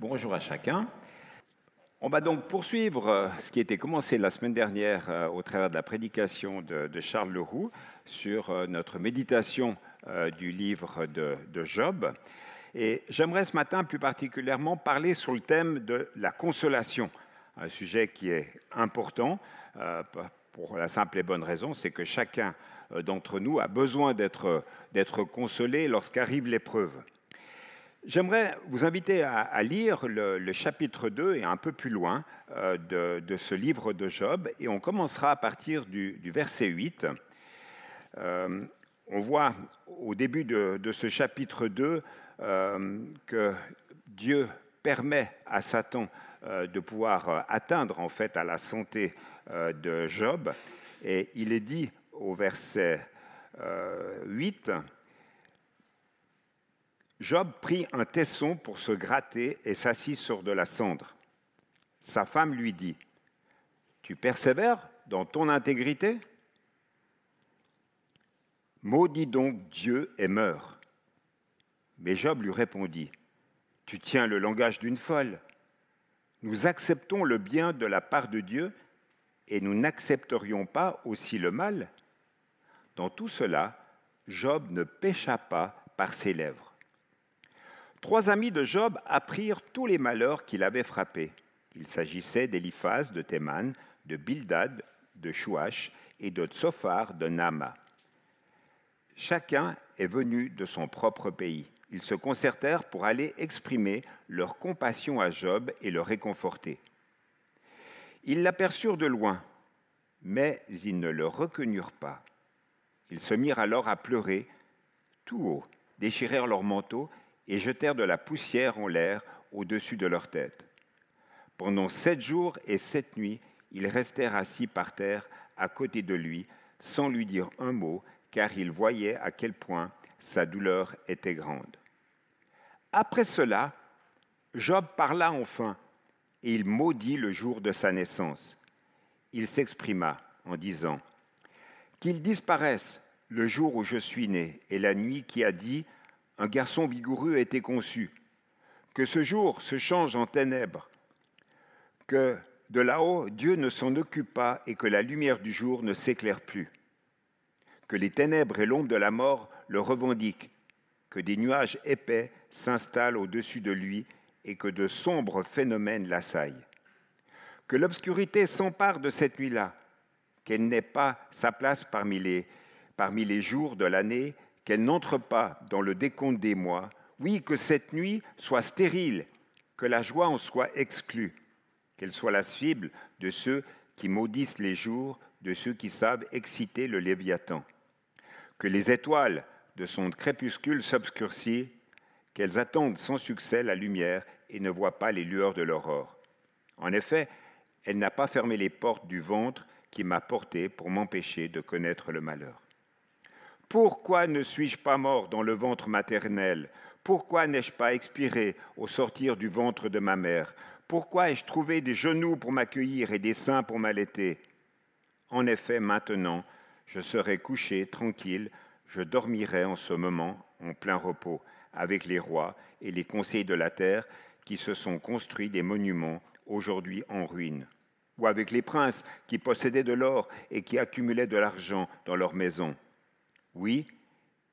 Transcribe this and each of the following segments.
Bonjour à chacun. On va donc poursuivre euh, ce qui était commencé la semaine dernière euh, au travers de la prédication de, Charles Leroux sur euh, notre méditation du livre de, Job. Et j'aimerais ce matin plus particulièrement parler sur le thème de la consolation, un sujet qui est important pour la simple et bonne raison, c'est que chacun d'entre nous a besoin d'être consolé lorsqu'arrive l'épreuve. J'aimerais vous inviter à, lire le, chapitre 2 et un peu plus loin euh, de, ce livre de Job, et on commencera à partir du, verset 8. Euh, on voit au début de, ce chapitre 2 euh, que Dieu permet à Satan de pouvoir atteindre en fait à la santé de Job, et il est dit au verset 8 Job prit un tesson pour se gratter et s'assit sur de la cendre. Sa femme lui dit, Tu persévères dans ton intégrité Maudis donc Dieu et meurs. Mais Job lui répondit, Tu tiens le langage d'une folle. Nous acceptons le bien de la part de Dieu et nous n'accepterions pas aussi le mal. Dans tout cela, Job ne pécha pas par ses lèvres. Trois amis de Job apprirent tous les malheurs qu'il avait frappés. Il s'agissait d'Eliphaz de Théman, de Bildad de Chouach et de Tsophar de Nama. Chacun est venu de son propre pays. Ils se concertèrent pour aller exprimer leur compassion à Job et le réconforter. Ils l'aperçurent de loin, mais ils ne le reconnurent pas. Ils se mirent alors à pleurer tout haut, déchirèrent leurs manteaux et jetèrent de la poussière en l'air au-dessus de leur tête. Pendant sept jours et sept nuits, ils restèrent assis par terre à côté de lui, sans lui dire un mot, car ils voyaient à quel point sa douleur était grande. Après cela, Job parla enfin, et il maudit le jour de sa naissance. Il s'exprima en disant, Qu'il disparaisse le jour où je suis né, et la nuit qui a dit, un garçon vigoureux a été conçu, que ce jour se change en ténèbres, que de là-haut Dieu ne s'en occupe pas et que la lumière du jour ne s'éclaire plus, que les ténèbres et l'ombre de la mort le revendiquent, que des nuages épais s'installent au-dessus de lui et que de sombres phénomènes l'assaillent, que l'obscurité s'empare de cette nuit-là, qu'elle n'ait pas sa place parmi les, parmi les jours de l'année qu'elle n'entre pas dans le décompte des mois, oui, que cette nuit soit stérile, que la joie en soit exclue, qu'elle soit la cible de ceux qui maudissent les jours, de ceux qui savent exciter le Léviathan, que les étoiles de son crépuscule s'obscurcissent, qu'elles attendent sans succès la lumière et ne voient pas les lueurs de l'aurore. En effet, elle n'a pas fermé les portes du ventre qui m'a porté pour m'empêcher de connaître le malheur. Pourquoi ne suis-je pas mort dans le ventre maternel? Pourquoi n'ai-je pas expiré au sortir du ventre de ma mère? Pourquoi ai-je trouvé des genoux pour m'accueillir et des seins pour m'allaiter? En effet, maintenant, je serai couché tranquille, je dormirai en ce moment en plein repos, avec les rois et les conseils de la terre qui se sont construits des monuments aujourd'hui en ruine, ou avec les princes qui possédaient de l'or et qui accumulaient de l'argent dans leurs maisons. Oui,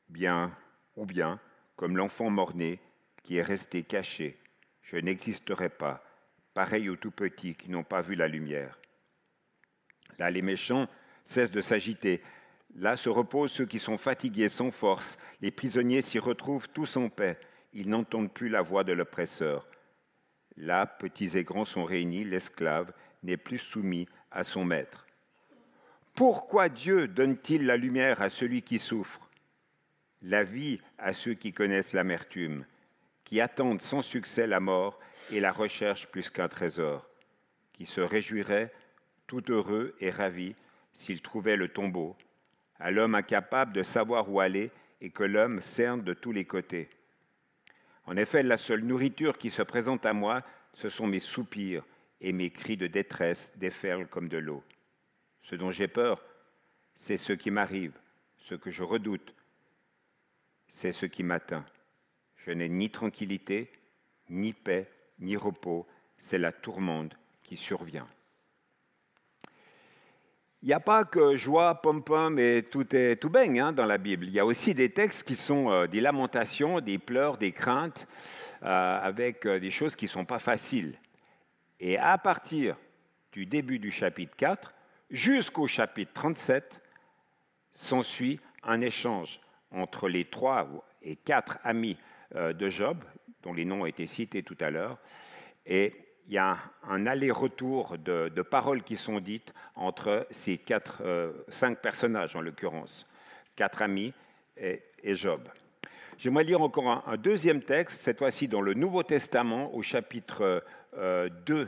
bien, ou bien, comme l'enfant mort-né qui est resté caché, je n'existerai pas, pareil aux tout petits qui n'ont pas vu la lumière. Là, les méchants cessent de s'agiter. Là se reposent ceux qui sont fatigués sans force. Les prisonniers s'y retrouvent tous en paix. Ils n'entendent plus la voix de l'oppresseur. Là, petits et grands sont réunis, l'esclave n'est plus soumis à son maître. Pourquoi Dieu donne-t-il la lumière à celui qui souffre, la vie à ceux qui connaissent l'amertume, qui attendent sans succès la mort et la recherchent plus qu'un trésor, qui se réjouiraient tout heureux et ravis s'ils trouvaient le tombeau, à l'homme incapable de savoir où aller et que l'homme cerne de tous les côtés? En effet, la seule nourriture qui se présente à moi, ce sont mes soupirs et mes cris de détresse déferlent comme de l'eau. Ce dont j'ai peur, c'est ce qui m'arrive, ce que je redoute, c'est ce qui m'atteint. Je n'ai ni tranquillité, ni paix, ni repos, c'est la tourmente qui survient. Il n'y a pas que joie, pom-pom et tout est tout baigne hein, dans la Bible. Il y a aussi des textes qui sont euh, des lamentations, des pleurs, des craintes, euh, avec euh, des choses qui ne sont pas faciles. Et à partir du début du chapitre 4 jusqu'au chapitre 37, s'ensuit un échange entre les trois et quatre amis de Job, dont les noms ont été cités tout à l'heure, et il y a un aller-retour de, paroles qui sont dites entre ces quatre, euh, cinq personnages, en l'occurrence, quatre amis et, Job. J'aimerais lire encore un, deuxième texte, cette fois-ci dans le Nouveau Testament, au chapitre 2, euh,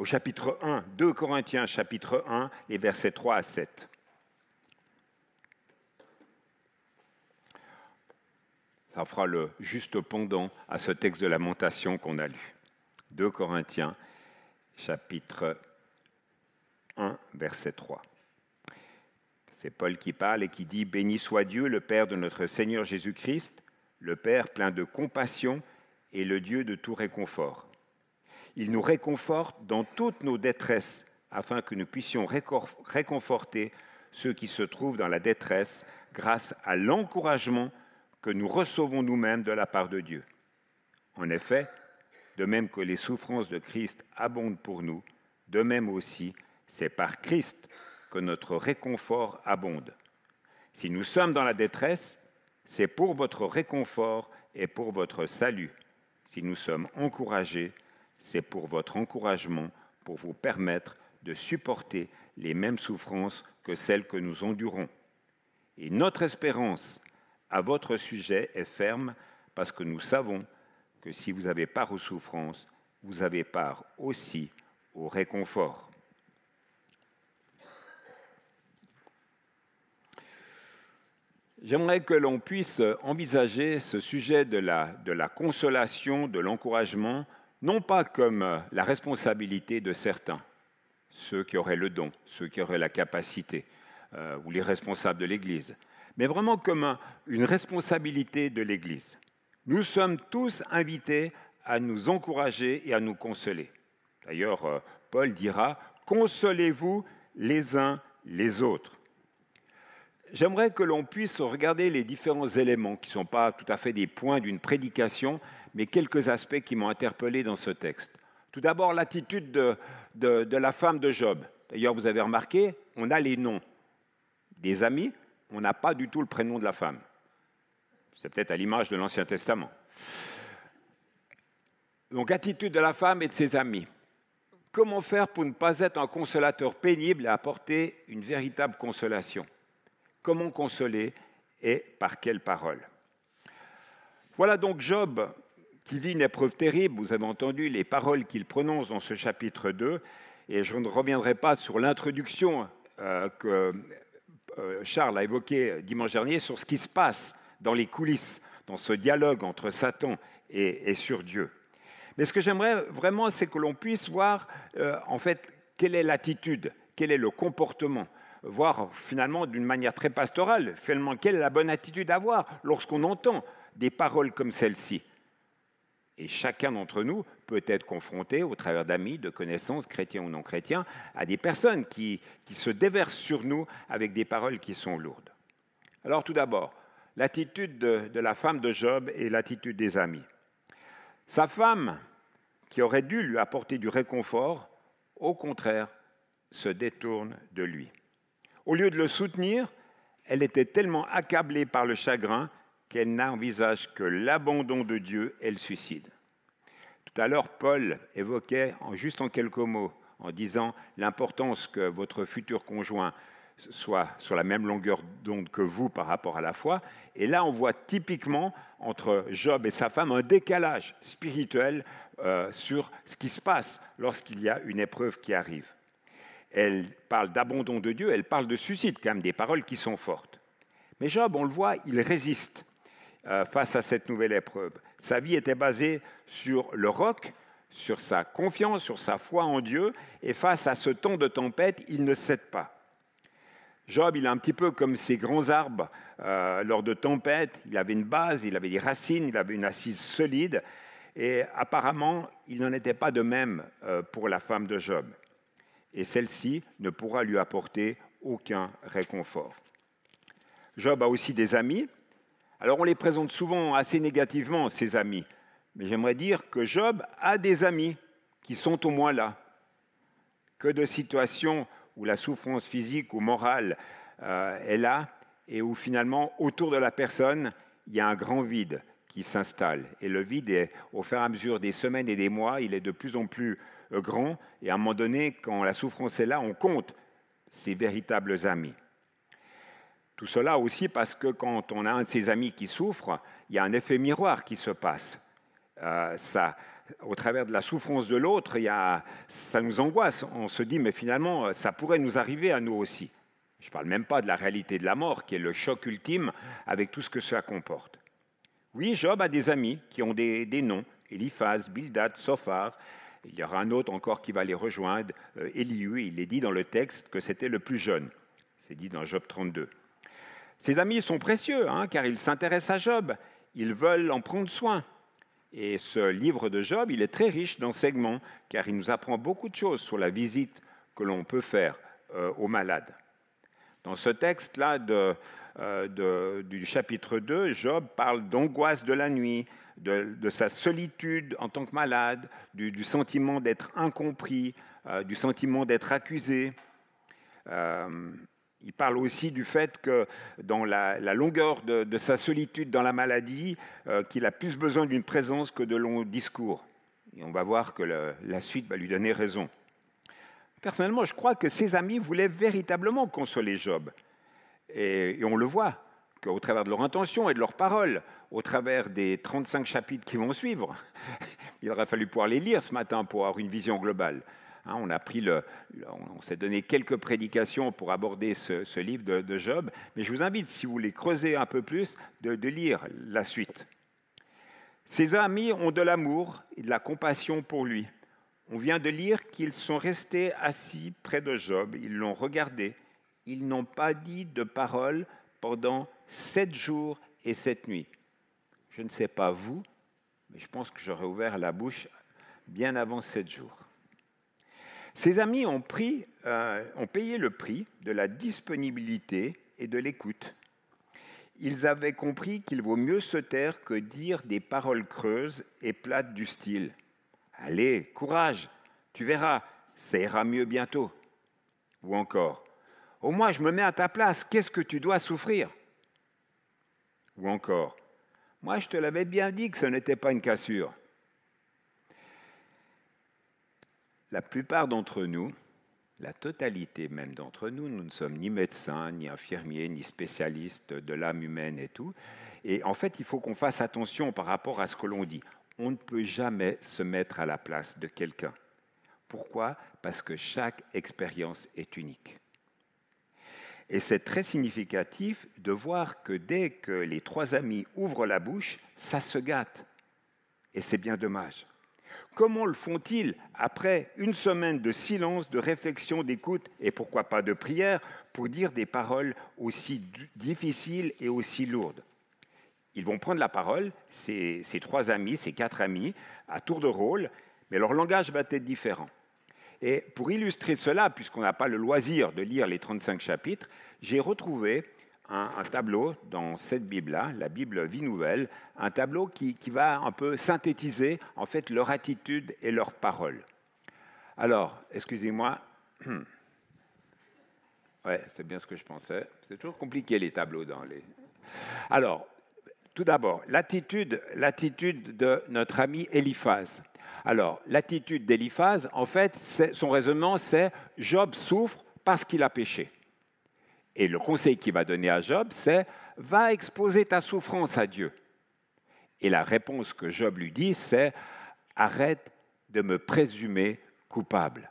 au chapitre 1, 2 Corinthiens, chapitre 1, les versets 3 à 7. Ça fera le juste pendant à ce texte de lamentation qu'on a lu. 2 Corinthiens, chapitre 1, verset 3. C'est Paul qui parle et qui dit Béni soit Dieu, le Père de notre Seigneur Jésus-Christ, le Père plein de compassion et le Dieu de tout réconfort. Il nous réconforte dans toutes nos détresses, afin que nous puissions réconforter ceux qui se trouvent dans la détresse grâce à l'encouragement que nous recevons nous-mêmes de la part de Dieu. En effet, de même que les souffrances de Christ abondent pour nous, de même aussi, c'est par Christ que notre réconfort abonde. Si nous sommes dans la détresse, c'est pour votre réconfort et pour votre salut. Si nous sommes encouragés, c'est pour votre encouragement, pour vous permettre de supporter les mêmes souffrances que celles que nous endurons. Et notre espérance à votre sujet est ferme parce que nous savons que si vous avez part aux souffrances, vous avez part aussi au réconfort. J'aimerais que l'on puisse envisager ce sujet de la, de la consolation, de l'encouragement, non pas comme la responsabilité de certains, ceux qui auraient le don, ceux qui auraient la capacité, euh, ou les responsables de l'Église, mais vraiment comme une responsabilité de l'Église. Nous sommes tous invités à nous encourager et à nous consoler. D'ailleurs, euh, Paul dira, consolez-vous les uns les autres. J'aimerais que l'on puisse regarder les différents éléments qui ne sont pas tout à fait des points d'une prédication, mais quelques aspects qui m'ont interpellé dans ce texte. Tout d'abord, l'attitude de, de, la femme de Job. D'ailleurs, vous avez remarqué, on a les noms des amis, on n'a pas du tout le prénom de la femme. C'est peut-être à l'image de l'Ancien Testament. Donc, attitude de la femme et de ses amis. Comment faire pour ne pas être un consolateur pénible et apporter une véritable consolation? Comment consoler et par quelles paroles Voilà donc Job qui vit une épreuve terrible. Vous avez entendu les paroles qu'il prononce dans ce chapitre 2, et je ne reviendrai pas sur l'introduction euh, que euh, Charles a évoquée dimanche dernier sur ce qui se passe dans les coulisses, dans ce dialogue entre Satan et, sur Dieu. Mais ce que j'aimerais vraiment, c'est que l'on puisse voir, euh, en fait, quelle est l'attitude, quel est le comportement, voir finalement d'une manière très pastorale, finalement, quelle est la bonne attitude à avoir lorsqu'on entend des paroles comme celle-ci. Et chacun d'entre nous peut être confronté, au travers d'amis, de connaissances, chrétiens ou non chrétiens, à des personnes qui, qui se déversent sur nous avec des paroles qui sont lourdes. Alors tout d'abord, l'attitude de, la femme de Job et l'attitude des amis. Sa femme, qui aurait dû lui apporter du réconfort, au contraire, se détourne de lui. Au lieu de le soutenir, elle était tellement accablée par le chagrin qu'elle n'envisage que l'abandon de Dieu et le suicide. Tout à l'heure, Paul évoquait, juste en quelques mots, en disant l'importance que votre futur conjoint soit sur la même longueur d'onde que vous par rapport à la foi. Et là, on voit typiquement entre Job et sa femme un décalage spirituel euh, sur ce qui se passe lorsqu'il y a une épreuve qui arrive. Elle parle d'abandon de Dieu, elle parle de suicide, quand même des paroles qui sont fortes. Mais Job, on le voit, il résiste euh, face à cette nouvelle épreuve. Sa vie était basée sur le roc, sur sa confiance, sur sa foi en Dieu, et face à ce temps de tempête, il ne cède pas. Job, il est un petit peu comme ces grands arbres euh, lors de tempêtes. Il avait une base, il avait des racines, il avait une assise solide. Et apparemment, il n'en était pas de même euh, pour la femme de Job. Et celle-ci ne pourra lui apporter aucun réconfort. Job a aussi des amis. Alors on les présente souvent assez négativement, ces amis. Mais j'aimerais dire que Job a des amis qui sont au moins là. Que de situations où la souffrance physique ou morale euh, est là et où finalement, autour de la personne, il y a un grand vide qui s'installe. Et le vide, est, au fur et à mesure des semaines et des mois, il est de plus en plus euh, grand. Et à un moment donné, quand la souffrance est là, on compte ses véritables amis. Tout cela aussi parce que quand on a un de ses amis qui souffre, il y a un effet miroir qui se passe. Euh, ça, au travers de la souffrance de l'autre, ça nous angoisse. On se dit, mais finalement, ça pourrait nous arriver à nous aussi. Je ne parle même pas de la réalité de la mort, qui est le choc ultime avec tout ce que cela comporte. Oui, Job a des amis qui ont des, noms, Eliphaz, Bildad, Sophar. Il y aura un autre encore qui va les rejoindre, euh, Elihu. Il est dit dans le texte que c'était le plus jeune. C'est dit dans Job 32. Ses amis sont précieux, hein, car ils s'intéressent à Job. Ils veulent en prendre soin. Et ce livre de Job, il est très riche d'enseignements, car il nous apprend beaucoup de choses sur la visite que l'on peut faire euh, aux malades. Dans ce texte-là euh, du chapitre 2, Job parle d'angoisse de la nuit, de, sa solitude en tant que malade, du, sentiment d'être incompris, euh, du sentiment d'être accusé. Il parle aussi du fait que dans la, longueur de, sa solitude dans la maladie, euh, qu'il a plus besoin d'une présence que de longs discours. Et on va voir que la suite va lui donner raison. Personnellement, je crois que ses amis voulaient véritablement consoler Job. Et, on le voit, qu'au travers de leur intention et de leurs paroles, au travers des 35 chapitres qui vont suivre, il aurait fallu pouvoir les lire ce matin pour avoir une vision globale. Hein, on a pris le, on s'est donné quelques prédications pour aborder ce, livre de, Job, mais je vous invite, si vous voulez creuser un peu plus, de, de lire la suite. Ses amis ont de l'amour et de la compassion pour lui. On vient de lire qu'ils sont restés assis près de Job, ils l'ont regardé, ils n'ont pas dit de parole pendant sept jours et sept nuits. Je ne sais pas vous, mais je pense que j'aurais ouvert la bouche bien avant sept jours. Ses amis ont, euh, ont payé le prix de la disponibilité et de l'écoute. Ils avaient compris qu'il vaut mieux se taire que dire des paroles creuses et plates du style Allez, courage, tu verras, ça ira mieux bientôt. Ou encore Au moins, je me mets à ta place, qu'est-ce que tu dois souffrir? Ou encore Moi, je te l'avais bien dit que ce n'était pas une cassure. La plupart d'entre nous, la totalité même d'entre nous, nous ne sommes ni médecins, ni infirmiers, ni spécialistes de l'âme humaine et tout. Et en fait, il faut qu'on fasse attention par rapport à ce que l'on dit. On ne peut jamais se mettre à la place de quelqu'un. Pourquoi? Parce que chaque expérience est unique. Et c'est très significatif de voir que dès que les trois amis ouvrent la bouche, ça se gâte. Et c'est bien dommage. Comment le font-ils après une semaine de silence, de réflexion, d'écoute et pourquoi pas de prière pour dire des paroles aussi difficiles et aussi lourdes? Ils vont prendre la parole, ces, trois amis, ces quatre amis, à tour de rôle, mais leur langage va être différent. Et pour illustrer cela, puisqu'on n'a pas le loisir de lire les 35 chapitres, j'ai retrouvé un, tableau dans cette Bible-là, la Bible Vie Nouvelle, un tableau qui, va un peu synthétiser en fait leur attitude et leurs paroles. Alors, excusez-moi. Ouais, c'est bien ce que je pensais. C'est toujours compliqué les tableaux dans les. Alors, tout d'abord, l'attitude, l'attitude de notre ami Eliphaz. Alors, l'attitude d'Eliphaz, en fait, son raisonnement, c'est Job souffre parce qu'il a péché. Et le conseil qu'il va donner à Job, c'est va exposer ta souffrance à Dieu. Et la réponse que Job lui dit, c'est arrête de me présumer coupable.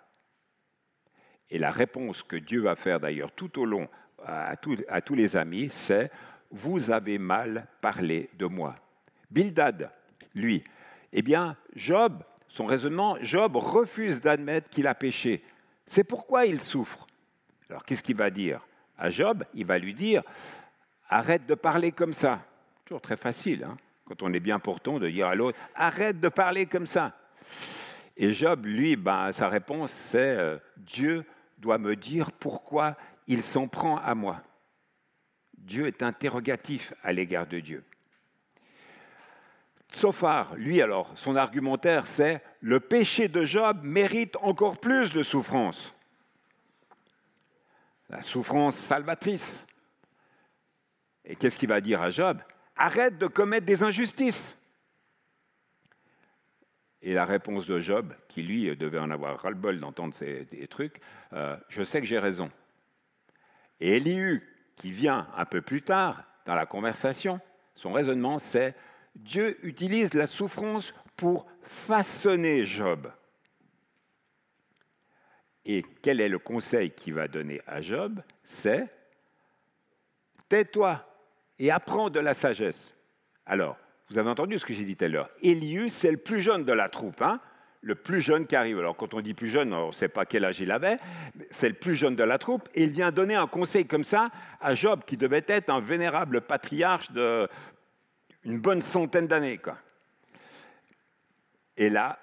Et la réponse que Dieu va faire d'ailleurs tout au long à, tous les amis, c'est vous avez mal parlé de moi. Bildad, lui, eh bien, Job, son raisonnement, Job refuse d'admettre qu'il a péché. C'est pourquoi il souffre. Alors qu'est-ce qu'il va dire? À Job, il va lui dire Arrête de parler comme ça. Toujours très facile. Hein quand on est bien portant, de dire à l'autre Arrête de parler comme ça. Et Job, lui, ben, sa réponse, c'est euh, Dieu doit me dire pourquoi il s'en prend à moi. Dieu est interrogatif à l'égard de Dieu. Sophar, lui alors, son argumentaire, c'est le péché de Job mérite encore plus de souffrance. La souffrance salvatrice. Et qu'est-ce qu'il va dire à Job? Arrête de commettre des injustices. Et la réponse de Job, qui lui devait en avoir ras-le-bol d'entendre ces trucs, euh, je sais que j'ai raison. Et Elihu, qui vient un peu plus tard dans la conversation, son raisonnement c'est Dieu utilise la souffrance pour façonner Job. Et quel est le conseil qu'il va donner à Job? C'est tais-toi et apprends de la sagesse. Alors, vous avez entendu ce que j'ai dit tout à l'heure. Eliu, c'est le plus jeune de la troupe, hein le plus jeune qui arrive. Alors, quand on dit plus jeune, on ne sait pas quel âge il avait, c'est le plus jeune de la troupe, et il vient donner un conseil comme ça à Job, qui devait être un vénérable patriarche de une bonne centaine d'années. Et là,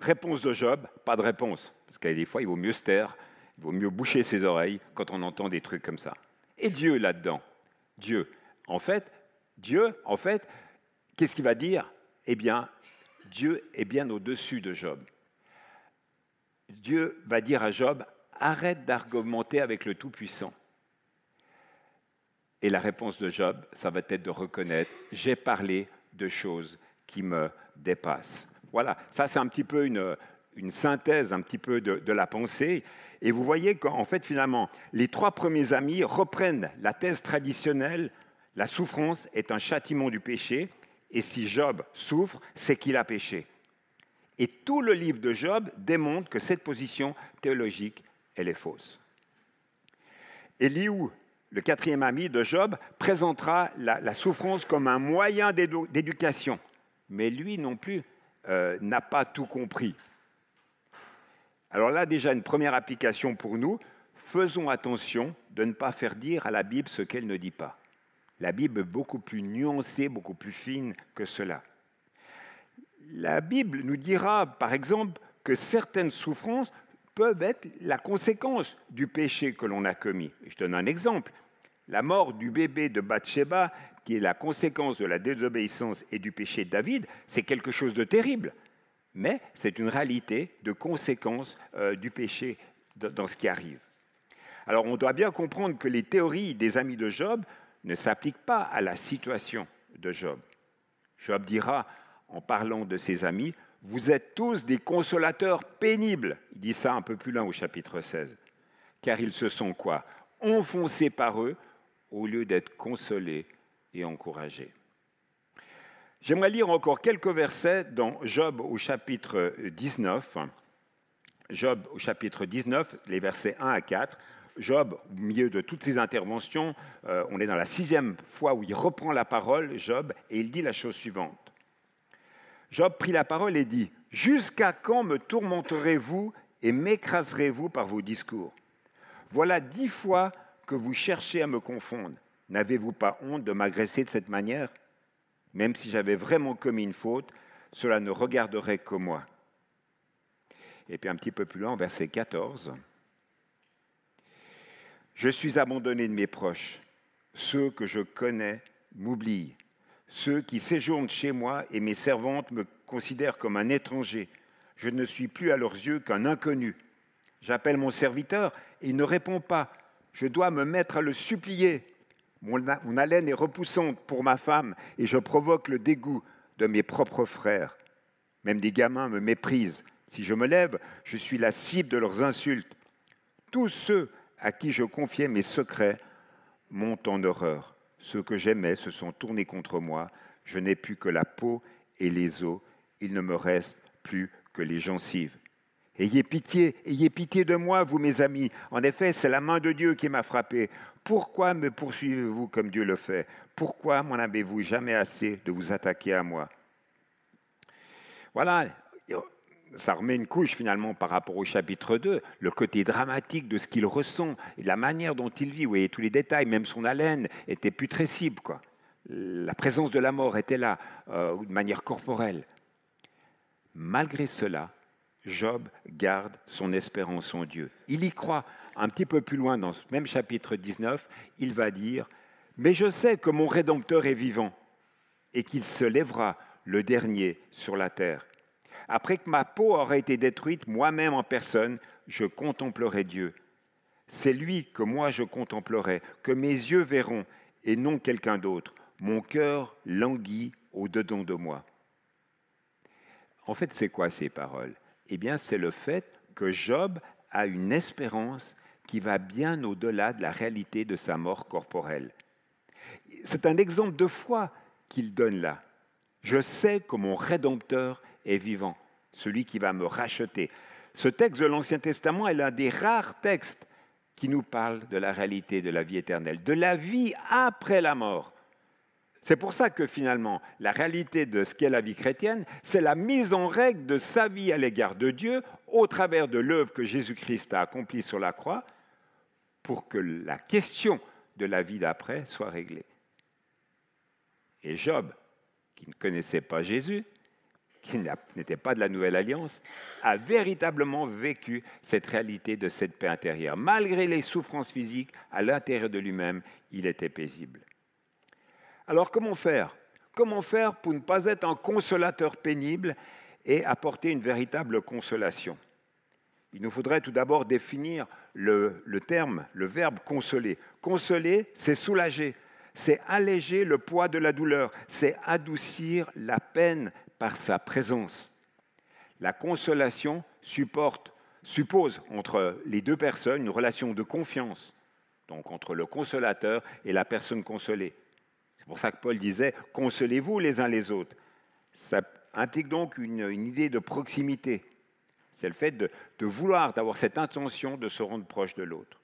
réponse de Job, pas de réponse. Parce que des fois, il vaut mieux se taire, il vaut mieux boucher ses oreilles quand on entend des trucs comme ça. Et Dieu là-dedans Dieu. En fait, Dieu, en fait, qu'est-ce qu'il va dire? Eh bien, Dieu est bien au-dessus de Job. Dieu va dire à Job, arrête d'argumenter avec le Tout-Puissant. Et la réponse de Job, ça va être de reconnaître, j'ai parlé de choses qui me dépassent. Voilà, ça c'est un petit peu une, synthèse un petit peu de, de, la pensée. Et vous voyez qu'en fait, finalement, les trois premiers amis reprennent la thèse traditionnelle, la souffrance est un châtiment du péché, et si Job souffre, c'est qu'il a péché. Et tout le livre de Job démontre que cette position théologique, elle est fausse. Eliou le quatrième ami de Job, présentera la, souffrance comme un moyen d'éducation. Mais lui non plus euh, n'a pas tout compris. Alors là, déjà, une première application pour nous, faisons attention de ne pas faire dire à la Bible ce qu'elle ne dit pas. La Bible est beaucoup plus nuancée, beaucoup plus fine que cela. La Bible nous dira, par exemple, que certaines souffrances peuvent être la conséquence du péché que l'on a commis. Je donne un exemple. La mort du bébé de Bathsheba, qui est la conséquence de la désobéissance et du péché de David, c'est quelque chose de terrible. Mais c'est une réalité de conséquence euh, du péché dans ce qui arrive. Alors on doit bien comprendre que les théories des amis de Job ne s'appliquent pas à la situation de Job. Job dira, en parlant de ses amis, vous êtes tous des consolateurs pénibles. Il dit ça un peu plus loin au chapitre 16. Car ils se sont quoi? Enfoncés par eux au lieu d'être consolés et encouragés. J'aimerais lire encore quelques versets dans Job au chapitre 19. Job au chapitre 19, les versets 1 à 4. Job, au milieu de toutes ces interventions, euh, on est dans la sixième fois où il reprend la parole, Job, et il dit la chose suivante. Job prit la parole et dit, Jusqu'à quand me tourmenterez-vous et m'écraserez-vous par vos discours? Voilà dix fois que vous cherchez à me confondre. N'avez-vous pas honte de m'agresser de cette manière? Même si j'avais vraiment commis une faute, cela ne regarderait que moi. Et puis un petit peu plus loin, verset 14. Je suis abandonné de mes proches. Ceux que je connais m'oublient. Ceux qui séjournent chez moi et mes servantes me considèrent comme un étranger. Je ne suis plus à leurs yeux qu'un inconnu. J'appelle mon serviteur et il ne répond pas. Je dois me mettre à le supplier. Mon, haleine est repoussante pour ma femme et je provoque le dégoût de mes propres frères. Même des gamins me méprisent. Si je me lève, je suis la cible de leurs insultes. Tous ceux à qui je confiais mes secrets montent en horreur. Ceux que j'aimais se sont tournés contre moi. Je n'ai plus que la peau et les os. Il ne me reste plus que les gencives. Ayez pitié, ayez pitié de moi, vous mes amis. En effet, c'est la main de Dieu qui m'a frappé. Pourquoi me poursuivez-vous comme Dieu le fait? Pourquoi m'en avez-vous jamais assez de vous attaquer à moi? Voilà, ça remet une couche finalement par rapport au chapitre 2, le côté dramatique de ce qu'il ressent et la manière dont il vit. Vous voyez tous les détails, même son haleine était putrescible. La présence de la mort était là, euh, de manière corporelle. Malgré cela, Job garde son espérance en Dieu. Il y croit. Un petit peu plus loin, dans ce même chapitre 19, il va dire, Mais je sais que mon Rédempteur est vivant et qu'il se lèvera le dernier sur la terre. Après que ma peau aura été détruite, moi-même en personne, je contemplerai Dieu. C'est lui que moi je contemplerai, que mes yeux verront, et non quelqu'un d'autre. Mon cœur languit au-dedans de moi. En fait, c'est quoi ces paroles? Eh bien, c'est le fait que Job a une espérance qui va bien au-delà de la réalité de sa mort corporelle. C'est un exemple de foi qu'il donne là. Je sais que mon Rédempteur est vivant, celui qui va me racheter. Ce texte de l'Ancien Testament est l'un des rares textes qui nous parle de la réalité de la vie éternelle, de la vie après la mort. C'est pour ça que finalement, la réalité de ce qu'est la vie chrétienne, c'est la mise en règle de sa vie à l'égard de Dieu au travers de l'œuvre que Jésus-Christ a accomplie sur la croix pour que la question de la vie d'après soit réglée. Et Job, qui ne connaissait pas Jésus, qui n'était pas de la nouvelle alliance, a véritablement vécu cette réalité de cette paix intérieure. Malgré les souffrances physiques, à l'intérieur de lui-même, il était paisible. Alors comment faire? Comment faire pour ne pas être un consolateur pénible et apporter une véritable consolation? Il nous faudrait tout d'abord définir le, terme, le verbe consoler. Consoler, c'est soulager, c'est alléger le poids de la douleur, c'est adoucir la peine par sa présence. La consolation suppose entre les deux personnes une relation de confiance, donc entre le consolateur et la personne consolée. C'est pour ça que Paul disait Consolez-vous les uns les autres. Ça implique donc une, idée de proximité. C'est le fait de, vouloir, d'avoir cette intention de se rendre proche de l'autre.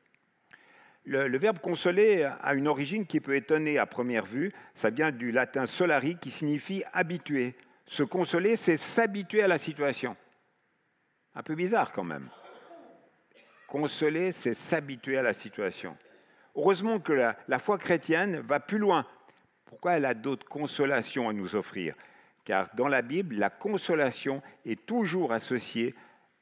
Le, verbe consoler a une origine qui peut étonner à première vue. Ça vient du latin solari qui signifie habituer. Se consoler, c'est s'habituer à la situation. Un peu bizarre quand même. Consoler, c'est s'habituer à la situation. Heureusement que la foi chrétienne va plus loin pourquoi elle a d'autres consolations à nous offrir? Car dans la Bible, la consolation est toujours associée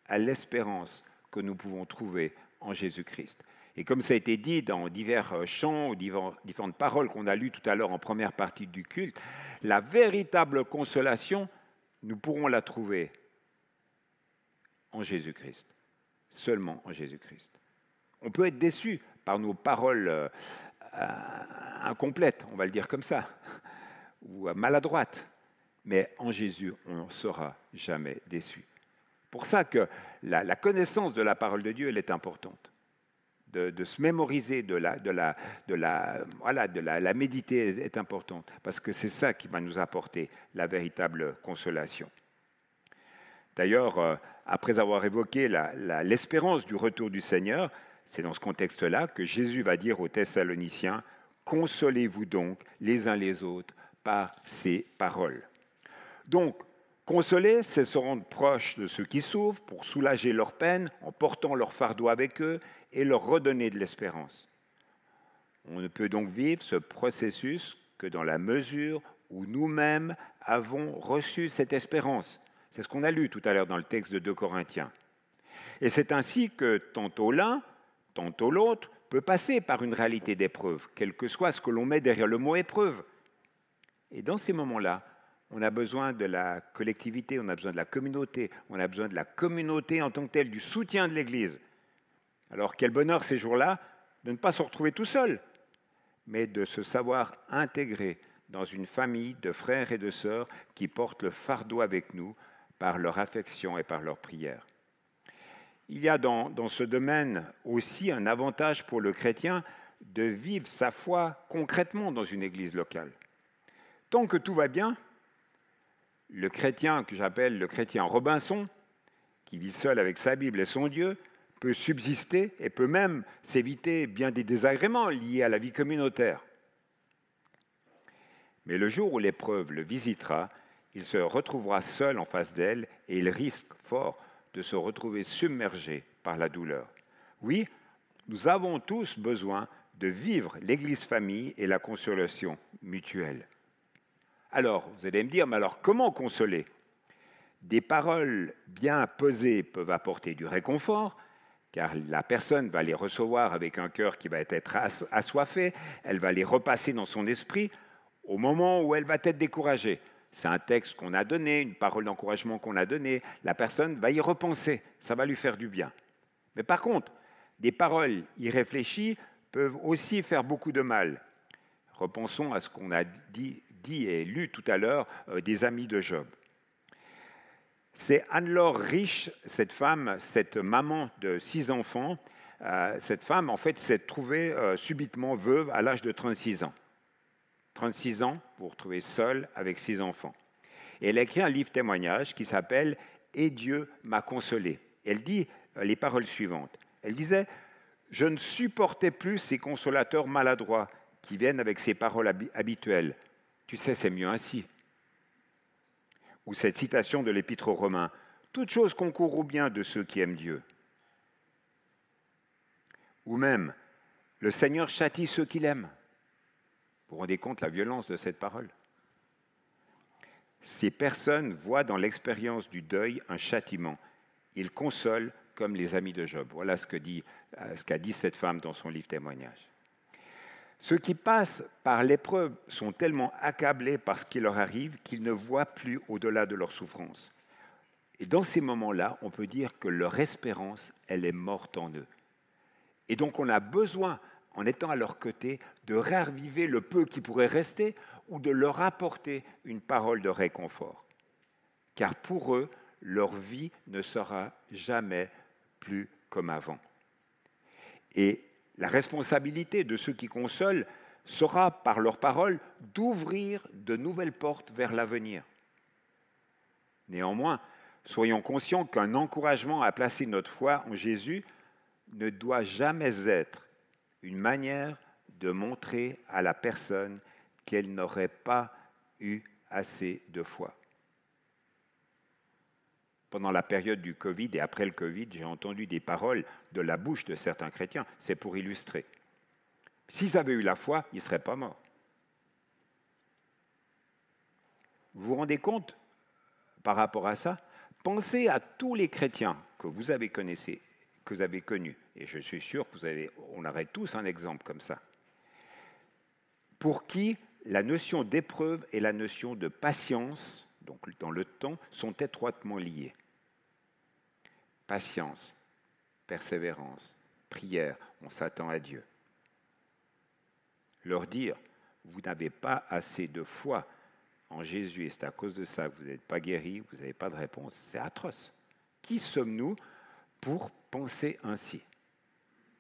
à l'espérance que nous pouvons trouver en Jésus-Christ. Et comme ça a été dit dans divers euh, chants ou différentes paroles qu'on a lues tout à l'heure en première partie du culte, la véritable consolation, nous pourrons la trouver en Jésus-Christ, seulement en Jésus-Christ. On peut être déçu par nos paroles euh, incomplète, on va le dire comme ça, ou maladroite. Mais en Jésus, on ne sera jamais déçu. Pour ça que la, connaissance de la parole de Dieu, elle est importante. De, se mémoriser, de la, de la, de la, voilà, de la méditer est importante, parce que c'est ça qui va nous apporter la véritable consolation. D'ailleurs, euh, après avoir évoqué l'espérance du retour du Seigneur, c'est dans ce contexte-là que Jésus va dire aux Thessaloniciens, Consolez-vous donc les uns les autres par ces paroles. Donc, consoler, c'est se rendre proche de ceux qui souffrent pour soulager leur peine en portant leur fardeau avec eux et leur redonner de l'espérance. On ne peut donc vivre ce processus que dans la mesure où nous-mêmes avons reçu cette espérance. C'est ce qu'on a lu tout à l'heure dans le texte de 2 Corinthiens. Et c'est ainsi que tantôt l'un, tantôt l'autre, peut passer par une réalité d'épreuve, quel que soit ce que l'on met derrière le mot épreuve. Et dans ces moments-là, on a besoin de la collectivité, on a besoin de la communauté, on a besoin de la communauté en tant que telle, du soutien de l'Église. Alors quel bonheur ces jours-là de ne pas se retrouver tout seul, mais de se savoir intégré dans une famille de frères et de sœurs qui portent le fardeau avec nous par leur affection et par leur prière. Il y a dans, ce domaine aussi un avantage pour le chrétien de vivre sa foi concrètement dans une église locale. Tant que tout va bien, le chrétien que j'appelle le chrétien Robinson, qui vit seul avec sa Bible et son Dieu, peut subsister et peut même s'éviter bien des désagréments liés à la vie communautaire. Mais le jour où l'épreuve le visitera, il se retrouvera seul en face d'elle et il risque fort de se retrouver submergé par la douleur. Oui, nous avons tous besoin de vivre l'Église famille et la consolation mutuelle. Alors, vous allez me dire, mais alors comment consoler? Des paroles bien posées peuvent apporter du réconfort, car la personne va les recevoir avec un cœur qui va être assoiffé, elle va les repasser dans son esprit au moment où elle va être découragée. C'est un texte qu'on a donné, une parole d'encouragement qu'on a donnée, la personne va y repenser, ça va lui faire du bien. Mais par contre, des paroles irréfléchies peuvent aussi faire beaucoup de mal. Repensons à ce qu'on a dit, et lu tout à l'heure euh, des amis de Job. C'est Anne-Laure Riche, cette femme, cette maman de six enfants. Euh, cette femme, en fait, s'est trouvée euh, subitement veuve à l'âge de 36 ans. 36 ans, pour retrouver seule avec six enfants. Et elle écrit un livre témoignage qui s'appelle Et Dieu m'a consolé. Elle dit les paroles suivantes. Elle disait Je ne supportais plus ces consolateurs maladroits qui viennent avec ces paroles habituelles. Tu sais, c'est mieux ainsi. Ou cette citation de l'Épître aux Romains Toute chose concourt au bien de ceux qui aiment Dieu. Ou même Le Seigneur châtie ceux qu'il aime. Vous vous rendez compte la violence de cette parole? Ces personnes voient dans l'expérience du deuil un châtiment. Ils consolent comme les amis de Job. Voilà ce qu'a euh, dit cette femme dans son livre témoignage. Ceux qui passent par l'épreuve sont tellement accablés par ce qui leur arrive qu'ils ne voient plus au-delà de leur souffrance. Et dans ces moments-là, on peut dire que leur espérance, elle est morte en eux. Et donc on a besoin, en étant à leur côté, de raviver le peu qui pourrait rester ou de leur apporter une parole de réconfort. Car pour eux, leur vie ne sera jamais plus comme avant. Et la responsabilité de ceux qui consolent sera, par leurs paroles, d'ouvrir de nouvelles portes vers l'avenir. Néanmoins, soyons conscients qu'un encouragement à placer notre foi en Jésus ne doit jamais être une manière de montrer à la personne qu'elle n'aurait pas eu assez de foi pendant la période du Covid et après le Covid, j'ai entendu des paroles de la bouche de certains chrétiens. C'est pour illustrer. S'ils avaient eu la foi, ils ne seraient pas morts. Vous vous rendez compte par rapport à ça Pensez à tous les chrétiens que vous avez connaissés, que vous avez connus, et je suis sûr que vous avez, on aurait tous un exemple comme ça, pour qui la notion d'épreuve et la notion de patience, donc dans le temps, sont étroitement liées patience, persévérance, prière, on s'attend à Dieu. Leur dire, vous n'avez pas assez de foi en Jésus et c'est à cause de ça que vous n'êtes pas guéri, vous n'avez pas de réponse, c'est atroce. Qui sommes-nous pour penser ainsi.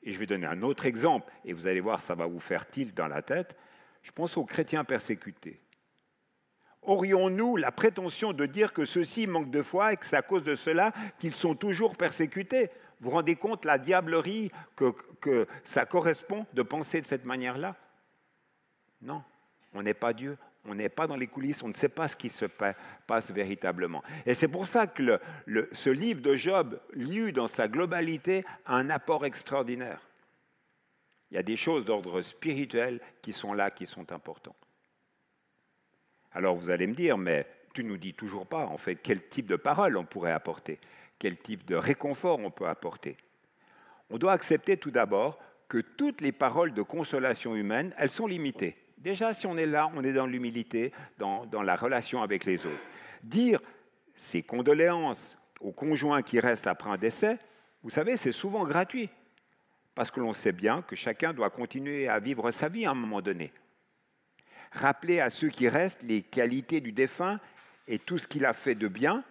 Et je vais donner un autre exemple, et vous allez voir, ça va vous faire tilt dans la tête. Je pense aux chrétiens persécutés. Aurions-nous la prétention de dire que ceux-ci manquent de foi et que c'est à cause de cela qu'ils sont toujours persécutés? Vous vous rendez compte la diablerie que, que ça correspond de penser de cette manière-là? Non, on n'est pas Dieu, on n'est pas dans les coulisses, on ne sait pas ce qui se passe véritablement. Et c'est pour ça que ce livre de Job, lu dans sa globalité, a un apport extraordinaire. Il y a des choses d'ordre spirituel qui sont là, qui sont importantes. Alors vous allez me dire, mais tu nous dis toujours pas, en fait, quel type de parole on pourrait apporter, quel type de réconfort on peut apporter. On doit accepter tout d'abord que toutes les paroles de consolation humaine, elles sont limitées. Déjà, si on est là, on est dans l'humilité, dans, la relation avec les autres. Dire ces condoléances au conjoint qui reste après un décès, vous savez, c'est souvent gratuit, parce que l'on sait bien que chacun doit continuer à vivre sa vie à un moment donné rappeler à ceux qui restent les qualités du défunt et tout ce qu'il a fait de bien,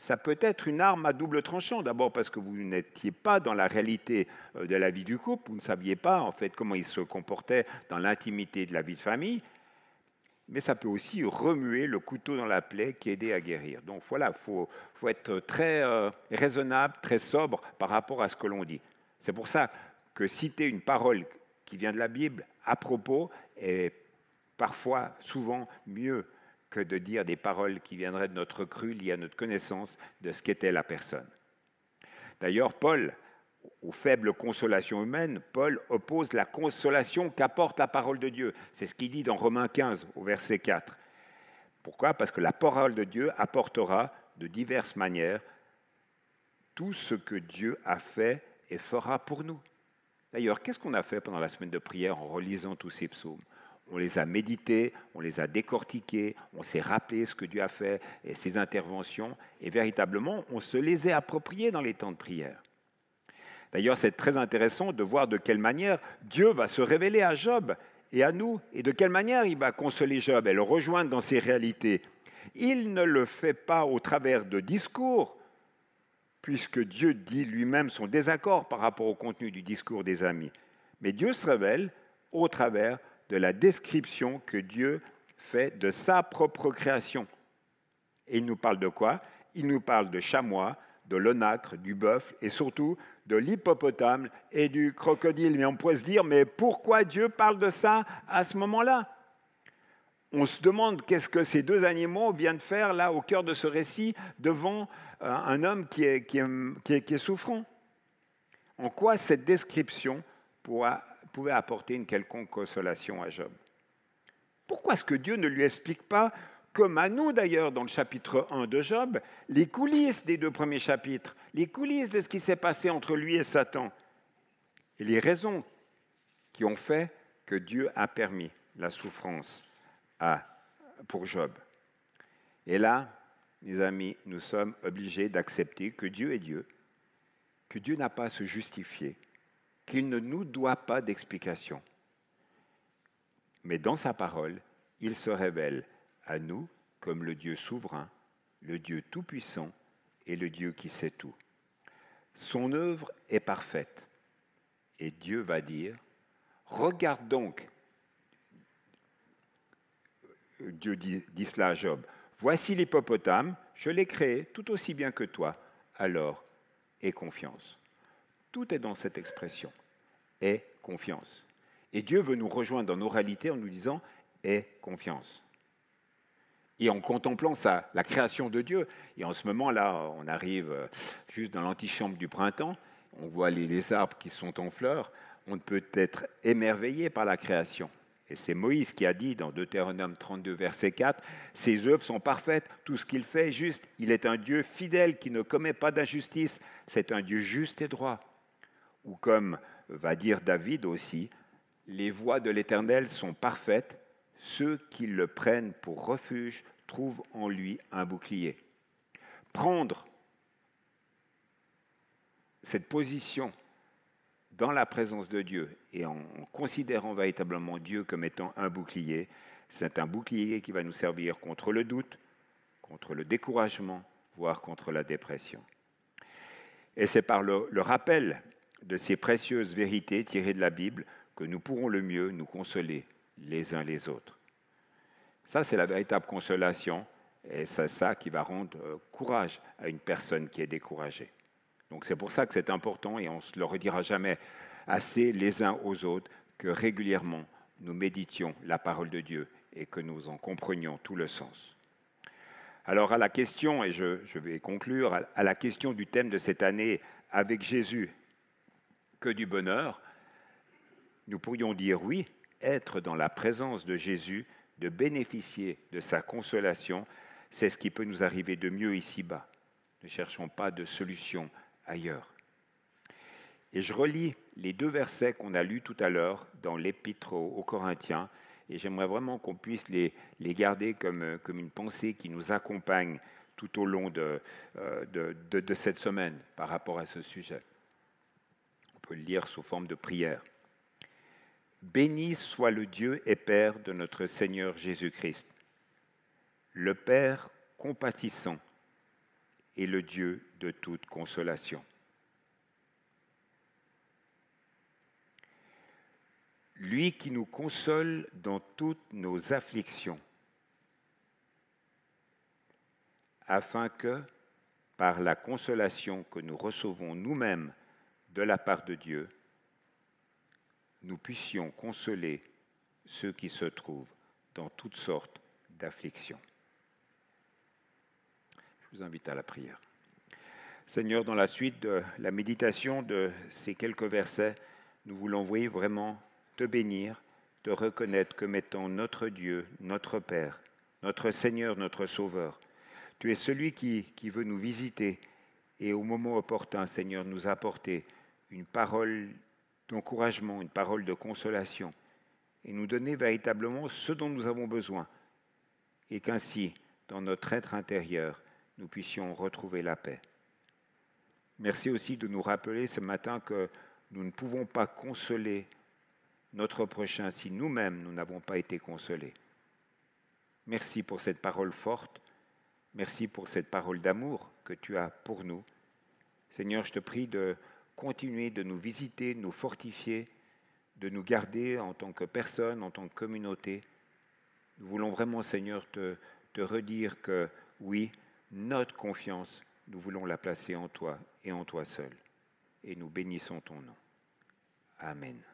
ça peut être une arme à double tranchant. D'abord parce que vous n'étiez pas dans la réalité euh, de la vie du couple, vous ne saviez pas en fait comment il se comportait dans l'intimité de la vie de famille, mais ça peut aussi remuer le couteau dans la plaie qui aidait à guérir. Donc voilà, il faut, être très euh, raisonnable, très sobre par rapport à ce que l'on dit. C'est pour ça que citer une parole qui vient de la Bible à propos est parfois, souvent, mieux que de dire des paroles qui viendraient de notre cru, liées à notre connaissance de ce qu'était la personne. D'ailleurs, Paul, aux faibles consolations humaines, Paul oppose la consolation qu'apporte la parole de Dieu. C'est ce qu'il dit dans Romains 15, au verset 4. Pourquoi? Parce que la parole de Dieu apportera de diverses manières tout ce que Dieu a fait et fera pour nous. D'ailleurs, qu'est-ce qu'on a fait pendant la semaine de prière en relisant tous ces psaumes? On les a médités, on les a décortiqués, on s'est rappelé ce que Dieu a fait et ses interventions, et véritablement, on se les est appropriés dans les temps de prière. D'ailleurs, c'est très intéressant de voir de quelle manière Dieu va se révéler à Job et à nous, et de quelle manière il va consoler Job et le rejoindre dans ses réalités. Il ne le fait pas au travers de discours, puisque Dieu dit lui-même son désaccord par rapport au contenu du discours des amis. Mais Dieu se révèle au travers de la description que Dieu fait de sa propre création. Et il nous parle de quoi? Il nous parle de chamois, de l'onacre, du bœuf et surtout de l'hippopotame et du crocodile. Mais on pourrait se dire, mais pourquoi Dieu parle de ça à ce moment-là? On se demande qu'est-ce que ces deux animaux viennent faire là au cœur de ce récit devant euh, un homme qui est, qui est, souffrant. En quoi cette description pouvait apporter une quelconque consolation à Job Pourquoi est-ce que Dieu ne lui explique pas comme à nous d'ailleurs dans le chapitre 1 de Job, les coulisses des deux premiers chapitres, les coulisses de ce qui s'est passé entre lui et Satan, et les raisons qui ont fait que Dieu a permis la souffrance à, pour Job? Et là, mes amis, nous sommes obligés d'accepter que Dieu est Dieu, que Dieu n'a pas à se justifier, qu'il ne nous doit pas d'explication. Mais dans sa parole, il se révèle à nous comme le Dieu souverain, le Dieu tout-puissant et le Dieu qui sait tout. Son œuvre est parfaite. Et Dieu va dire, regarde donc, Dieu dit, cela à Job, voici l'hippopotame, je l'ai créé tout aussi bien que toi, alors aie confiance. Tout est dans cette expression, aie confiance. Et Dieu veut nous rejoindre dans nos réalités en nous disant, aie confiance et en contemplant ça, la création de Dieu. Et en ce moment-là, on arrive euh, juste dans l'antichambre du printemps, on voit les, arbres qui sont en fleurs, on peut être émerveillé par la création. Et c'est Moïse qui a dit dans Deutéronome 32, verset 4, Ses œuvres sont parfaites, tout ce qu'il fait est juste. Il est un Dieu fidèle qui ne commet pas d'injustice. C'est un Dieu juste et droit. Ou comme va dire David aussi, les voies de l'Éternel sont parfaites, ceux qui le prennent pour refuge trouvent en lui un bouclier. Prendre cette position dans la présence de Dieu et en considérant véritablement Dieu comme étant un bouclier, c'est un bouclier qui va nous servir contre le doute, contre le découragement, voire contre la dépression. Et c'est par le, rappel de ces précieuses vérités tirées de la Bible que nous pourrons le mieux nous consoler les uns les autres. Ça, c'est la véritable consolation et c'est ça qui va rendre euh, courage à une personne qui est découragée. Donc c'est pour ça que c'est important et on ne se le redira jamais assez les uns aux autres que régulièrement nous méditions la parole de Dieu et que nous en comprenions tout le sens. Alors à la question, et je, je vais conclure, à la question du thème de cette année, avec Jésus, que du bonheur, nous pourrions dire oui, être dans la présence de Jésus, de bénéficier de sa consolation, c'est ce qui peut nous arriver de mieux ici-bas. Ne cherchons pas de solution ailleurs. Et je relis les deux versets qu'on a lus tout à l'heure dans l'épître aux, Corinthiens, et j'aimerais vraiment qu'on puisse les, les garder comme, comme, une pensée qui nous accompagne tout au long de, euh, de, cette semaine par rapport à ce sujet. Lire sous forme de prière. Béni soit le Dieu et Père de notre Seigneur Jésus-Christ, le Père compatissant et le Dieu de toute consolation. Lui qui nous console dans toutes nos afflictions, afin que, par la consolation que nous recevons nous-mêmes de la part de Dieu, nous puissions consoler ceux qui se trouvent dans toutes sortes d'afflictions. Je vous invite à la prière. Seigneur, dans la suite de la méditation de ces quelques versets, nous voulons vraiment te bénir, te reconnaître comme étant notre Dieu, notre Père, notre Seigneur, notre Sauveur. Tu es celui qui, qui veut nous visiter et au moment opportun, Seigneur, nous apporter une parole d'encouragement, une parole de consolation et nous donner véritablement ce dont nous avons besoin et qu'ainsi, dans notre être intérieur, nous puissions retrouver la paix. Merci aussi de nous rappeler ce matin que nous ne pouvons pas consoler notre prochain si nous-mêmes nous n'avons pas été consolés. Merci pour cette parole forte. Merci pour cette parole d'amour que tu as pour nous. Seigneur, je te prie de continuer de nous visiter, de nous fortifier, de nous garder en tant que personne, en tant que communauté. Nous voulons vraiment, Seigneur, te, te redire que oui, notre confiance, nous voulons la placer en toi et en toi seul. Et nous bénissons ton nom. Amen.